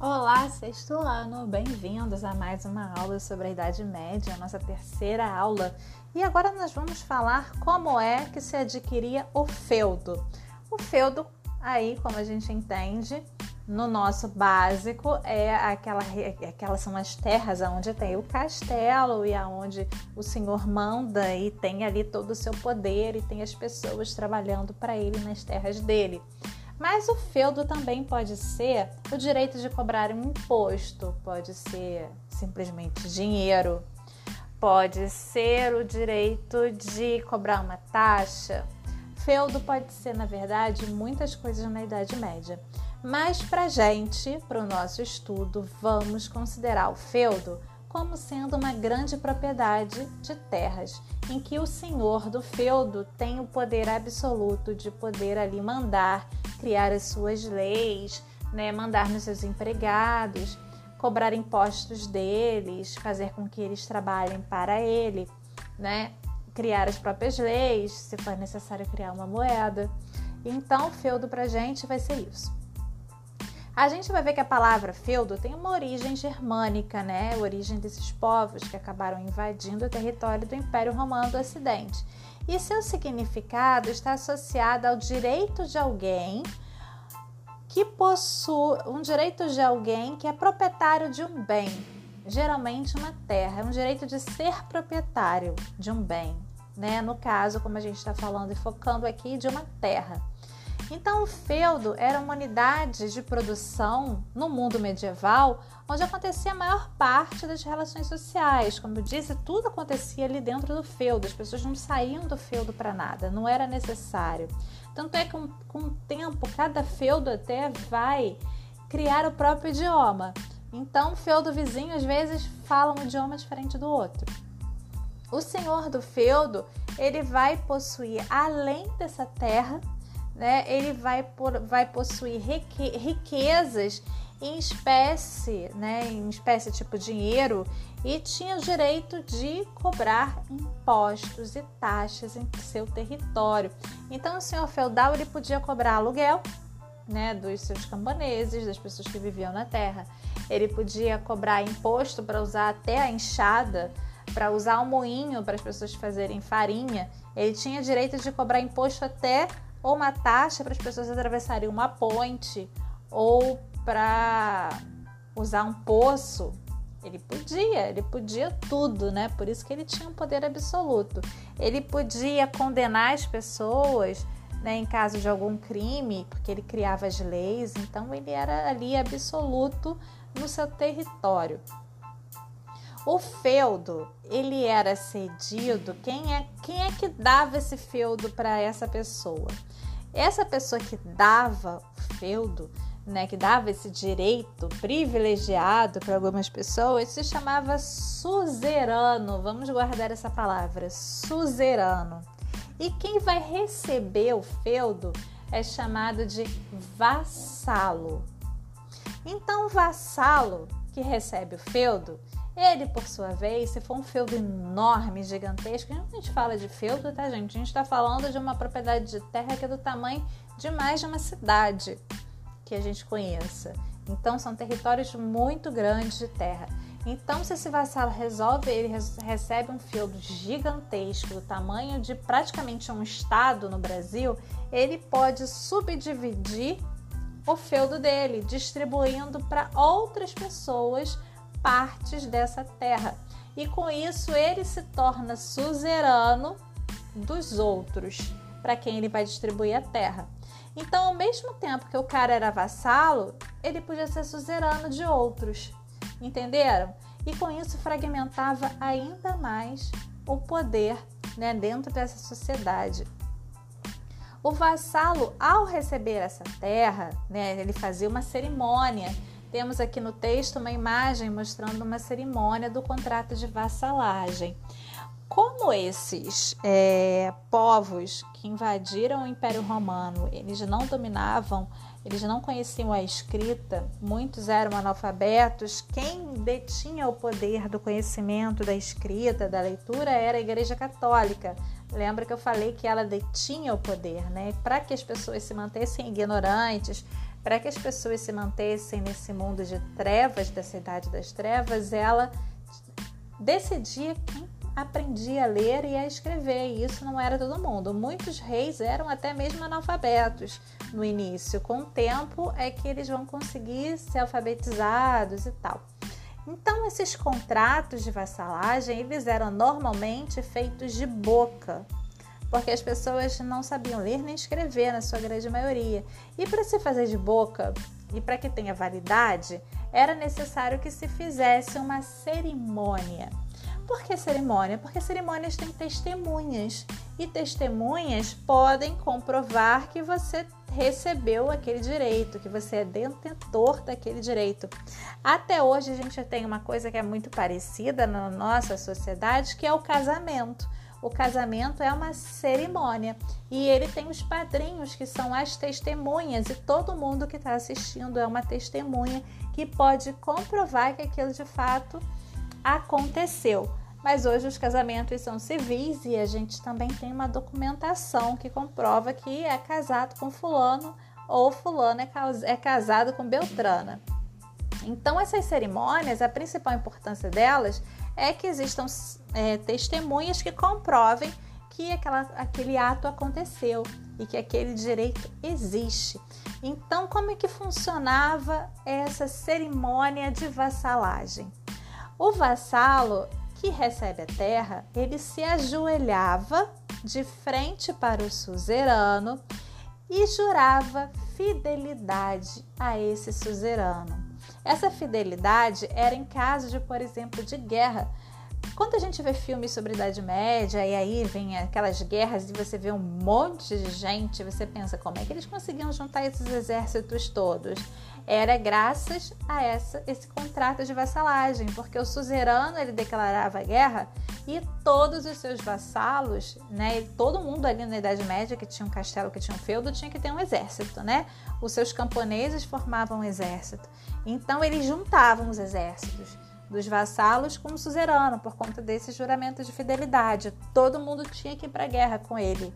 Olá, sexto ano, bem-vindos a mais uma aula sobre a Idade Média, nossa terceira aula. E agora nós vamos falar como é que se adquiria o feudo. O feudo, aí, como a gente entende, no nosso básico, é aquela, aquelas são as terras onde tem o castelo e aonde o senhor manda e tem ali todo o seu poder e tem as pessoas trabalhando para ele nas terras dele. Mas o feudo também pode ser o direito de cobrar um imposto, pode ser simplesmente dinheiro, pode ser o direito de cobrar uma taxa. Feudo pode ser, na verdade, muitas coisas na Idade Média. Mas para gente, para o nosso estudo, vamos considerar o feudo como sendo uma grande propriedade de terras, em que o senhor do feudo tem o poder absoluto de poder ali mandar, criar as suas leis, né, mandar nos seus empregados, cobrar impostos deles, fazer com que eles trabalhem para ele, né, criar as próprias leis, se for necessário criar uma moeda. Então, feudo para gente vai ser isso. A gente vai ver que a palavra feudo tem uma origem germânica, né? A origem desses povos que acabaram invadindo o território do Império Romano do Ocidente. E seu significado está associado ao direito de alguém que possui um direito de alguém que é proprietário de um bem, geralmente uma terra, é um direito de ser proprietário de um bem, né? No caso, como a gente está falando e focando aqui, de uma terra. Então, o feudo era uma unidade de produção no mundo medieval onde acontecia a maior parte das relações sociais. Como eu disse, tudo acontecia ali dentro do feudo, as pessoas não saíam do feudo para nada, não era necessário. Tanto é que com, com o tempo, cada feudo até vai criar o próprio idioma. Então, o feudo vizinho às vezes fala um idioma diferente do outro. O senhor do feudo, ele vai possuir, além dessa terra, né, ele vai, por, vai possuir riquezas em espécie, né, em espécie tipo dinheiro, e tinha o direito de cobrar impostos e taxas em seu território. Então, o senhor feudal ele podia cobrar aluguel, né, dos seus camponeses, das pessoas que viviam na terra. Ele podia cobrar imposto para usar até a enxada, para usar o moinho para as pessoas fazerem farinha. Ele tinha direito de cobrar imposto até ou uma taxa para as pessoas atravessarem uma ponte ou para usar um poço. Ele podia, ele podia tudo, né? Por isso que ele tinha um poder absoluto. Ele podia condenar as pessoas, né, em caso de algum crime, porque ele criava as leis, então ele era ali absoluto no seu território. O feudo, ele era cedido, quem é, quem é que dava esse feudo para essa pessoa? Essa pessoa que dava o feudo, né, que dava esse direito privilegiado para algumas pessoas, se chamava suzerano. Vamos guardar essa palavra, suzerano. E quem vai receber o feudo é chamado de vassalo. Então, vassalo que recebe o feudo, ele, por sua vez, se for um feudo enorme, gigantesco, a gente fala de feudo, tá, gente? A gente está falando de uma propriedade de terra que é do tamanho de mais de uma cidade que a gente conheça. Então, são territórios muito grandes de terra. Então, se esse vassalo resolve, ele recebe um feudo gigantesco, do tamanho de praticamente um estado no Brasil, ele pode subdividir o feudo dele, distribuindo para outras pessoas partes dessa terra. E com isso ele se torna suzerano dos outros, para quem ele vai distribuir a terra. Então, ao mesmo tempo que o cara era vassalo, ele podia ser suzerano de outros. Entenderam? E com isso fragmentava ainda mais o poder né, dentro dessa sociedade. O vassalo, ao receber essa terra, né, ele fazia uma cerimônia temos aqui no texto uma imagem mostrando uma cerimônia do contrato de vassalagem. Como esses é, povos que invadiram o Império Romano, eles não dominavam, eles não conheciam a escrita, muitos eram analfabetos, quem detinha o poder do conhecimento da escrita, da leitura, era a Igreja Católica. Lembra que eu falei que ela detinha o poder, né? Para que as pessoas se mantessem ignorantes, para que as pessoas se mantessem nesse mundo de trevas, da cidade das trevas, ela decidia quem aprendia a ler e a escrever, e isso não era todo mundo. Muitos reis eram até mesmo analfabetos no início. Com o tempo é que eles vão conseguir ser alfabetizados e tal. Então, esses contratos de vassalagem, eles eram normalmente feitos de boca, porque as pessoas não sabiam ler nem escrever, na sua grande maioria. E para se fazer de boca e para que tenha validade, era necessário que se fizesse uma cerimônia. Por que cerimônia? Porque cerimônias têm testemunhas e testemunhas podem comprovar que você recebeu aquele direito, que você é detentor daquele direito. Até hoje a gente tem uma coisa que é muito parecida na nossa sociedade, que é o casamento. O casamento é uma cerimônia e ele tem os padrinhos que são as testemunhas e todo mundo que está assistindo é uma testemunha que pode comprovar que aquilo de fato aconteceu. Mas hoje os casamentos são civis e a gente também tem uma documentação que comprova que é casado com fulano ou fulano é, é casado com Beltrana. Então essas cerimônias, a principal importância delas é que existam é, testemunhas que comprovem que aquela, aquele ato aconteceu e que aquele direito existe. Então, como é que funcionava essa cerimônia de vassalagem? O vassalo que recebe a terra, ele se ajoelhava de frente para o suzerano e jurava fidelidade a esse suzerano. Essa fidelidade era em caso de, por exemplo, de guerra, quando a gente vê filmes sobre Idade Média e aí vem aquelas guerras e você vê um monte de gente, você pensa como é que eles conseguiam juntar esses exércitos todos? Era graças a essa, esse contrato de vassalagem, porque o suzerano ele declarava guerra e todos os seus vassalos, né, todo mundo ali na Idade Média que tinha um castelo, que tinha um feudo, tinha que ter um exército, né? Os seus camponeses formavam um exército. Então eles juntavam os exércitos dos vassalos com o suzerano, por conta desse juramento de fidelidade. Todo mundo tinha que ir para a guerra com ele.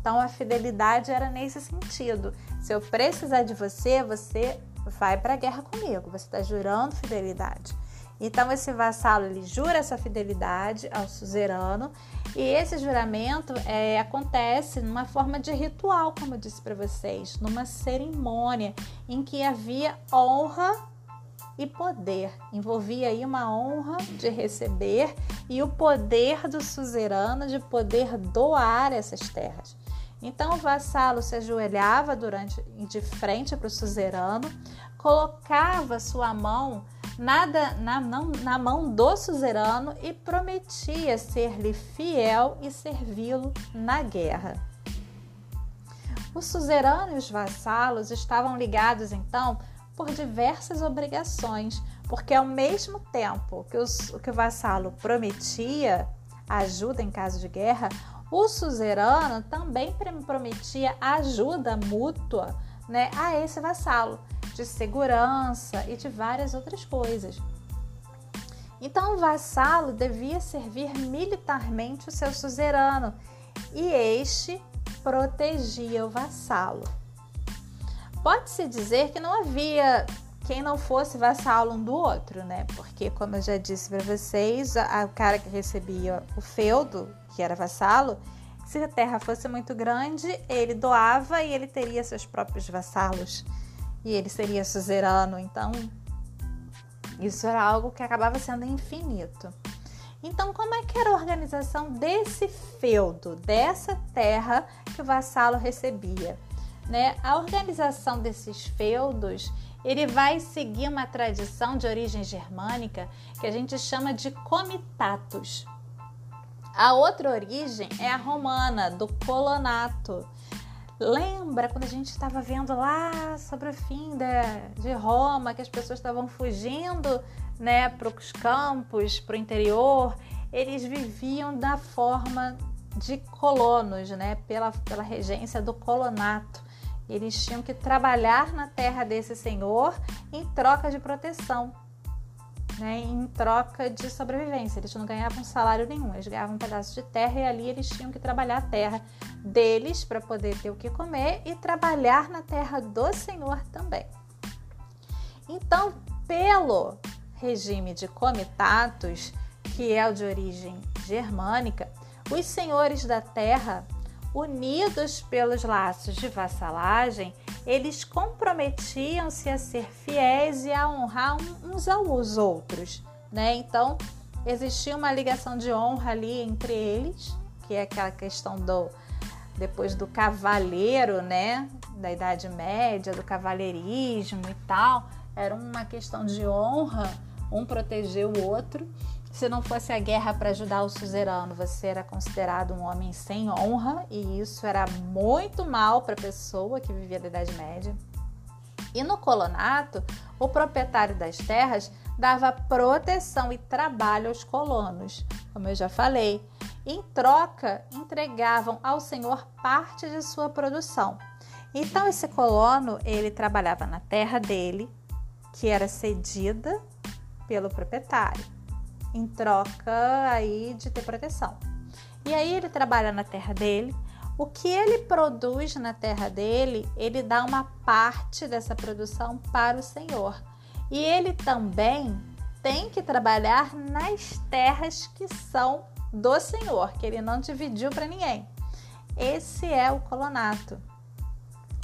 Então a fidelidade era nesse sentido. Se eu precisar de você, você vai para a guerra comigo. Você está jurando fidelidade. Então esse vassalo ele jura essa fidelidade ao suzerano e esse juramento é, acontece numa forma de ritual, como eu disse para vocês, numa cerimônia em que havia honra e poder. Envolvia aí uma honra de receber e o poder do suzerano de poder doar essas terras. Então o vassalo se ajoelhava durante de frente para o suzerano, colocava sua mão nada na, na mão do suzerano e prometia ser-lhe fiel e servi-lo na guerra. O suzerano e os vassalos estavam ligados então por diversas obrigações, porque ao mesmo tempo que, os, que o vassalo prometia ajuda em caso de guerra, o suzerano também prometia ajuda mútua né, a esse vassalo, de segurança e de várias outras coisas. Então, o vassalo devia servir militarmente o seu suzerano e este protegia o vassalo. Pode-se dizer que não havia quem não fosse vassalo um do outro, né? Porque, como eu já disse para vocês, o cara que recebia o feudo, que era vassalo, se a terra fosse muito grande, ele doava e ele teria seus próprios vassalos. E ele seria suzerano, então isso era algo que acabava sendo infinito. Então, como é que era a organização desse feudo, dessa terra que o vassalo recebia? Né, a organização desses feudos ele vai seguir uma tradição de origem germânica que a gente chama de comitatus. A outra origem é a romana, do colonato. Lembra quando a gente estava vendo lá sobre o fim de, de Roma, que as pessoas estavam fugindo né, para os campos, para o interior? Eles viviam da forma de colonos, né, pela, pela regência do colonato. Eles tinham que trabalhar na terra desse senhor em troca de proteção. né, em troca de sobrevivência. Eles não ganhavam salário nenhum, eles ganhavam um pedaço de terra e ali eles tinham que trabalhar a terra deles para poder ter o que comer e trabalhar na terra do Senhor também. Então, pelo regime de comitatus, que é o de origem germânica, os senhores da terra, unidos pelos laços de vassalagem, eles comprometiam-se a ser fiéis e a honrar uns aos outros, né? Então, existia uma ligação de honra ali entre eles, que é aquela questão do depois do cavaleiro, né, da Idade Média, do cavalheirismo e tal, era uma questão de honra, um proteger o outro. Se não fosse a guerra para ajudar o suzerano, você era considerado um homem sem honra, e isso era muito mal para a pessoa que vivia da Idade Média. E no colonato, o proprietário das terras dava proteção e trabalho aos colonos, como eu já falei. Em troca, entregavam ao senhor parte de sua produção. Então esse colono, ele trabalhava na terra dele, que era cedida pelo proprietário, em troca aí de ter proteção. E aí ele trabalha na terra dele. O que ele produz na terra dele, ele dá uma parte dessa produção para o Senhor. E ele também tem que trabalhar nas terras que são do Senhor, que ele não dividiu para ninguém. Esse é o colonato.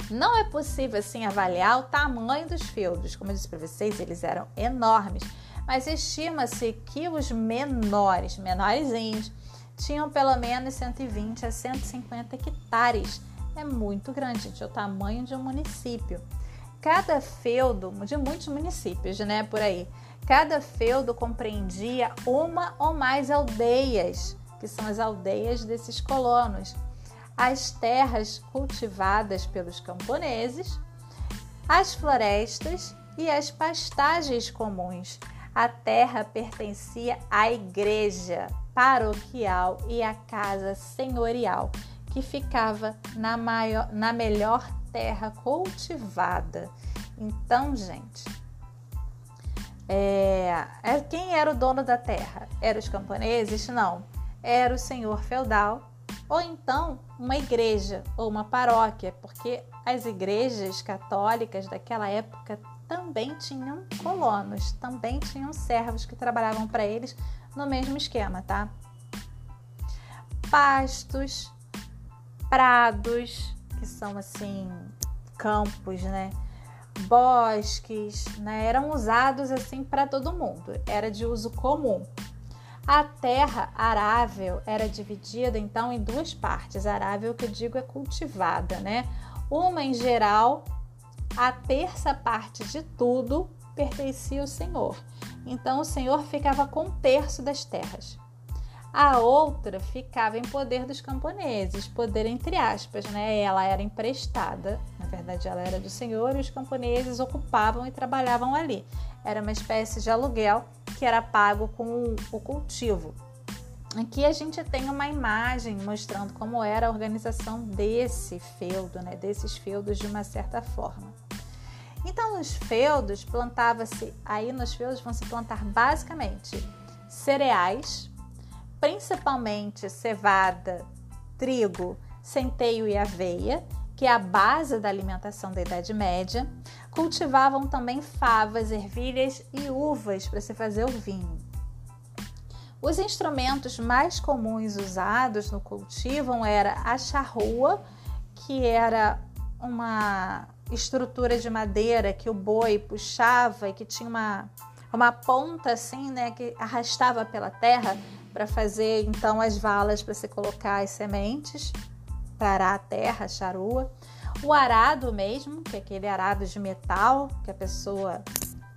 Não é possível assim avaliar o tamanho dos feudos. Como eu disse para vocês, eles eram enormes, mas estima-se que os menores, menorzinhos, tinham pelo menos 120 a 150 hectares. É muito grande, gente, o tamanho de um município. Cada feudo, de muitos municípios, né, por aí, cada feudo compreendia uma ou mais aldeias, que são as aldeias desses colonos as terras cultivadas pelos camponeses, as florestas e as pastagens comuns. A terra pertencia à igreja paroquial e à casa senhorial, que ficava na, maior, na melhor terra cultivada. Então, gente, é, é, quem era o dono da terra? Eram os camponeses? Não. Era o senhor feudal ou então uma igreja ou uma paróquia, porque as igrejas católicas daquela época também tinham colonos, também tinham servos que trabalhavam para eles no mesmo esquema, tá? Pastos, prados, que são assim campos, né? Bosques, né? Eram usados assim para todo mundo, era de uso comum. A terra arável era dividida então em duas partes. Arável que eu digo é cultivada, né? Uma em geral, a terça parte de tudo pertencia ao Senhor. Então o Senhor ficava com um terço das terras. A outra ficava em poder dos camponeses, poder entre aspas, né? Ela era emprestada, na verdade ela era do Senhor e os camponeses ocupavam e trabalhavam ali. Era uma espécie de aluguel que era pago com o cultivo. Aqui a gente tem uma imagem mostrando como era a organização desse feudo, né? desses feudos de uma certa forma. Então, nos feudos, plantava-se, aí nos feudos vão se plantar basicamente cereais, principalmente cevada, trigo, centeio e aveia, que é a base da alimentação da Idade Média. Cultivavam também favas, ervilhas e uvas para se fazer o vinho. Os instrumentos mais comuns usados no cultivo era a charrua, que era uma estrutura de madeira que o boi puxava e que tinha uma, uma ponta assim, né, que arrastava pela terra para fazer então as valas para se colocar as sementes para arar a terra, a charua. O arado mesmo, que é aquele arado de metal que a pessoa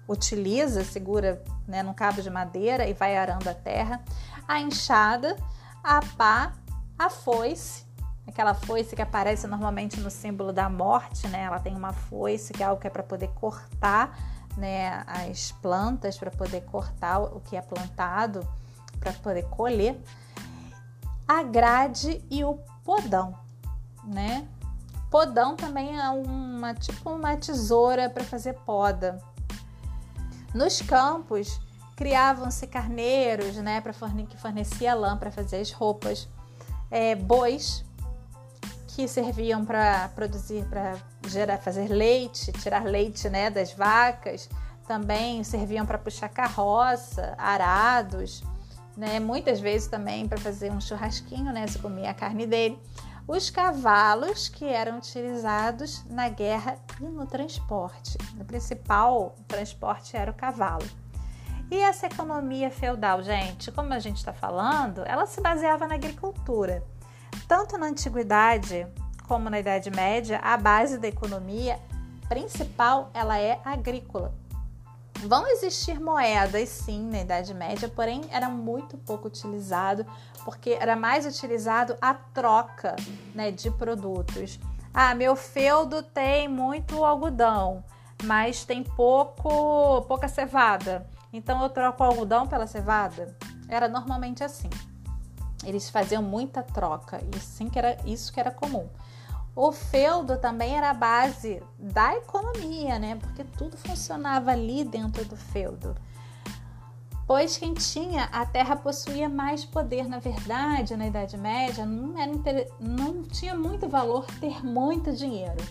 utiliza, segura né, num cabo de madeira e vai arando a terra. A enxada, a pá, a foice, aquela foice que aparece normalmente no símbolo da morte, né? Ela tem uma foice que é algo que é para poder cortar, né, as plantas, para poder cortar o que é plantado, para poder colher. A grade e o podão né? Podão também é uma tipo uma tesoura para fazer poda. Nos campos criavam-se carneiros, né, para forne que fornecia lã para fazer as roupas, é, bois que serviam para produzir, para gerar, fazer leite, tirar leite, né, das vacas, também serviam para puxar carroça, arados, né, muitas vezes também para fazer um churrasquinho, né, se comia a carne dele. Os cavalos que eram utilizados na guerra e no transporte. O principal transporte era o cavalo. E essa economia feudal, gente, como a gente está falando, ela se baseava na agricultura. Tanto na antiguidade como na Idade Média, a base da economia principal ela é agrícola. Vão existir moedas, sim, na Idade Média, porém era muito pouco utilizado, porque era mais utilizado a troca né, de produtos. Ah, meu feudo tem muito algodão, mas tem pouco, pouca cevada. Então eu troco o algodão pela cevada. Era normalmente assim. Eles faziam muita troca, e sim que era isso que era comum. O feudo também era a base da economia, né? Porque tudo funcionava ali dentro do feudo. Pois quem tinha a terra possuía mais poder, na verdade, na Idade Média, não, era, não tinha muito valor ter muito dinheiro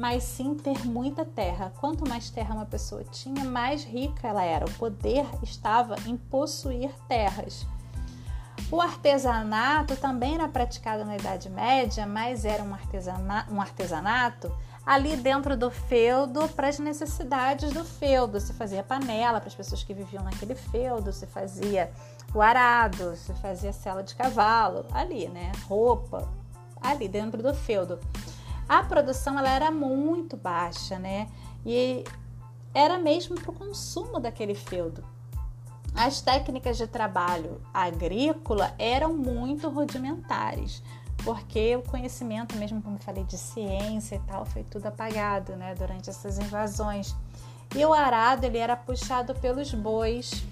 mas sim ter muita terra. Quanto mais terra uma pessoa tinha, mais rica ela era. O poder estava em possuir terras. O artesanato também era praticado na Idade Média, mas era um, artesana, um artesanato ali dentro do feudo para as necessidades do feudo. Se fazia panela para as pessoas que viviam naquele feudo, se fazia o arado, se fazia cela de cavalo, ali, né? Roupa, ali dentro do feudo a produção ela era muito baixa, né? E era mesmo para o consumo daquele feudo. As técnicas de trabalho agrícola eram muito rudimentares, porque o conhecimento, mesmo como eu falei, de ciência e tal, foi tudo apagado, né, durante essas invasões. E o arado ele era puxado pelos bois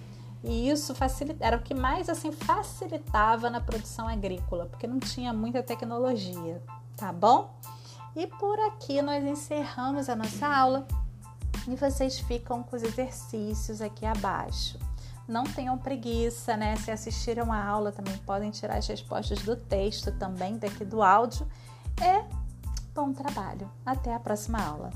e isso era o que mais assim facilitava na produção agrícola, porque não tinha muita tecnologia, tá bom? E por aqui nós encerramos a nossa aula e vocês ficam com os exercícios aqui abaixo. Não tenham preguiça, né? Se assistiram a aula, também podem tirar as respostas do texto também daqui do áudio. E bom trabalho. Até a próxima aula.